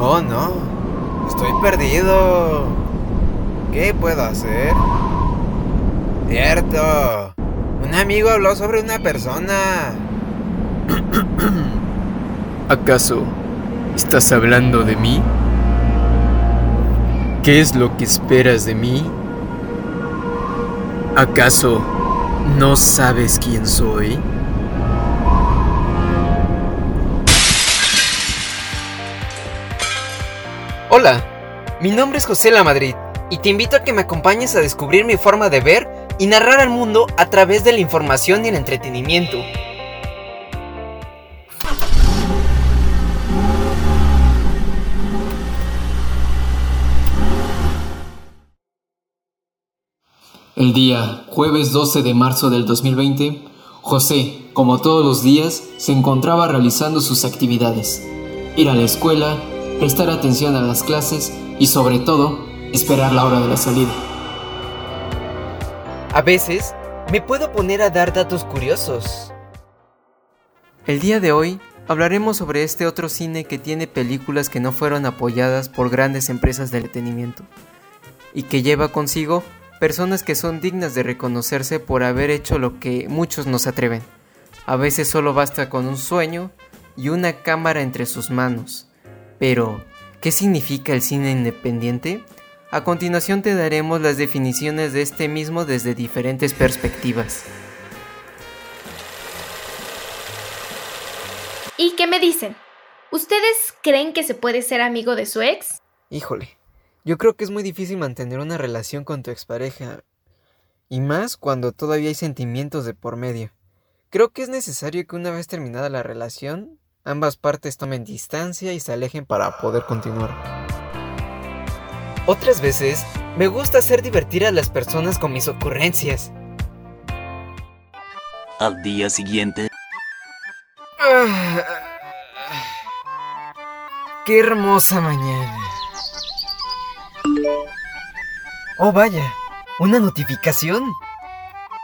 Oh no, estoy perdido. ¿Qué puedo hacer? Cierto. Un amigo habló sobre una persona. ¿Acaso estás hablando de mí? ¿Qué es lo que esperas de mí? ¿Acaso no sabes quién soy? Hola, mi nombre es José La Madrid y te invito a que me acompañes a descubrir mi forma de ver y narrar al mundo a través de la información y el entretenimiento. El día jueves 12 de marzo del 2020, José, como todos los días, se encontraba realizando sus actividades. Ir a la escuela, prestar atención a las clases y sobre todo, esperar la hora de la salida. A veces, me puedo poner a dar datos curiosos. El día de hoy hablaremos sobre este otro cine que tiene películas que no fueron apoyadas por grandes empresas de entretenimiento y que lleva consigo personas que son dignas de reconocerse por haber hecho lo que muchos no se atreven. A veces solo basta con un sueño y una cámara entre sus manos. Pero, ¿qué significa el cine independiente? A continuación te daremos las definiciones de este mismo desde diferentes perspectivas. ¿Y qué me dicen? ¿Ustedes creen que se puede ser amigo de su ex? Híjole, yo creo que es muy difícil mantener una relación con tu expareja. Y más cuando todavía hay sentimientos de por medio. Creo que es necesario que una vez terminada la relación, ambas partes tomen distancia y se alejen para poder continuar. Otras veces, me gusta hacer divertir a las personas con mis ocurrencias. Al día siguiente, Ah, ¡Qué hermosa mañana! Oh, vaya, una notificación.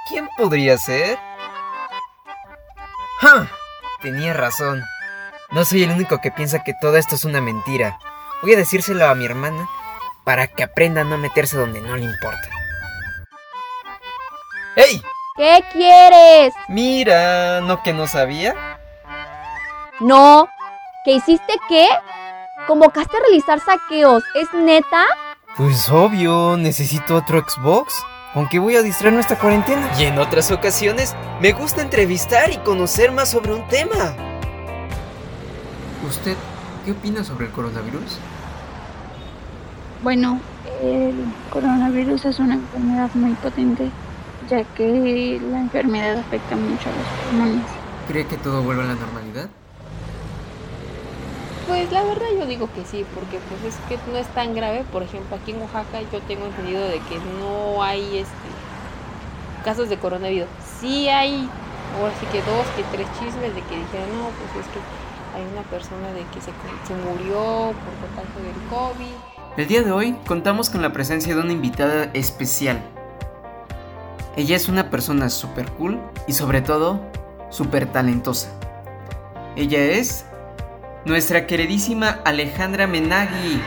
¿Quién podría ser? ¡Ja! Tenía razón. No soy el único que piensa que todo esto es una mentira. Voy a decírselo a mi hermana para que aprenda a no meterse donde no le importa. ¡Ey! ¿Qué quieres? Mira, ¿no que no sabía? No. ¿Qué hiciste qué? ¿Convocaste a realizar saqueos? ¿Es neta? Pues obvio, necesito otro Xbox. ¿Con qué voy a distraer nuestra cuarentena? Y en otras ocasiones, me gusta entrevistar y conocer más sobre un tema. ¿Usted qué opina sobre el coronavirus? Bueno, el coronavirus es una enfermedad muy potente, ya que la enfermedad afecta mucho a los pulmones. ¿Cree que todo vuelve a la normalidad? Pues la verdad yo digo que sí, porque pues es que no es tan grave. Por ejemplo, aquí en Oaxaca yo tengo entendido de que no hay este casos de coronavirus. Sí hay, ahora sí que dos, que tres chismes de que dijeron, no, pues es que hay una persona de que se, se murió por contagio del COVID. El día de hoy contamos con la presencia de una invitada especial. Ella es una persona súper cool y sobre todo súper talentosa. Ella es nuestra queridísima Alejandra Menagui.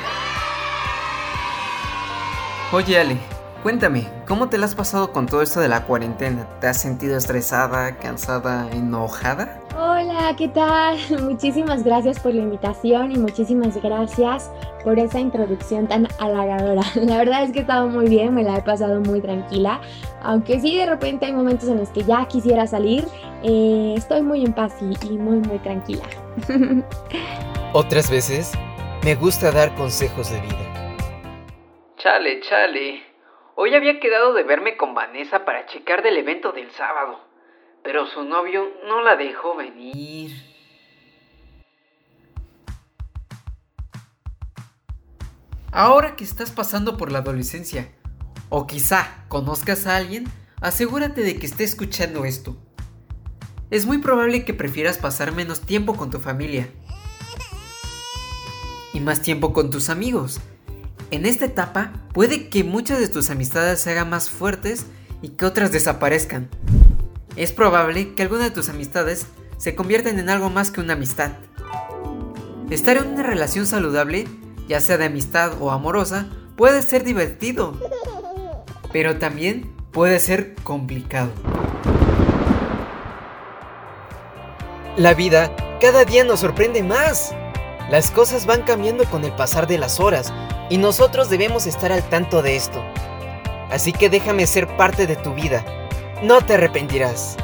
Oye Ale, cuéntame, ¿cómo te la has pasado con todo esto de la cuarentena? ¿Te has sentido estresada, cansada, enojada? Hola, ¿qué tal? Muchísimas gracias por la invitación y muchísimas gracias por esa introducción tan halagadora. La verdad es que he estado muy bien, me la he pasado muy tranquila, aunque sí de repente hay momentos en los que ya quisiera salir, eh, estoy muy en paz y, y muy muy tranquila. Otras veces me gusta dar consejos de vida. Chale, chale. Hoy había quedado de verme con Vanessa para checar del evento del sábado, pero su novio no la dejó venir. Ahora que estás pasando por la adolescencia, o quizá conozcas a alguien, asegúrate de que esté escuchando esto. Es muy probable que prefieras pasar menos tiempo con tu familia y más tiempo con tus amigos. En esta etapa puede que muchas de tus amistades se hagan más fuertes y que otras desaparezcan. Es probable que alguna de tus amistades se conviertan en algo más que una amistad. Estar en una relación saludable, ya sea de amistad o amorosa, puede ser divertido, pero también puede ser complicado. La vida cada día nos sorprende más. Las cosas van cambiando con el pasar de las horas y nosotros debemos estar al tanto de esto. Así que déjame ser parte de tu vida. No te arrepentirás.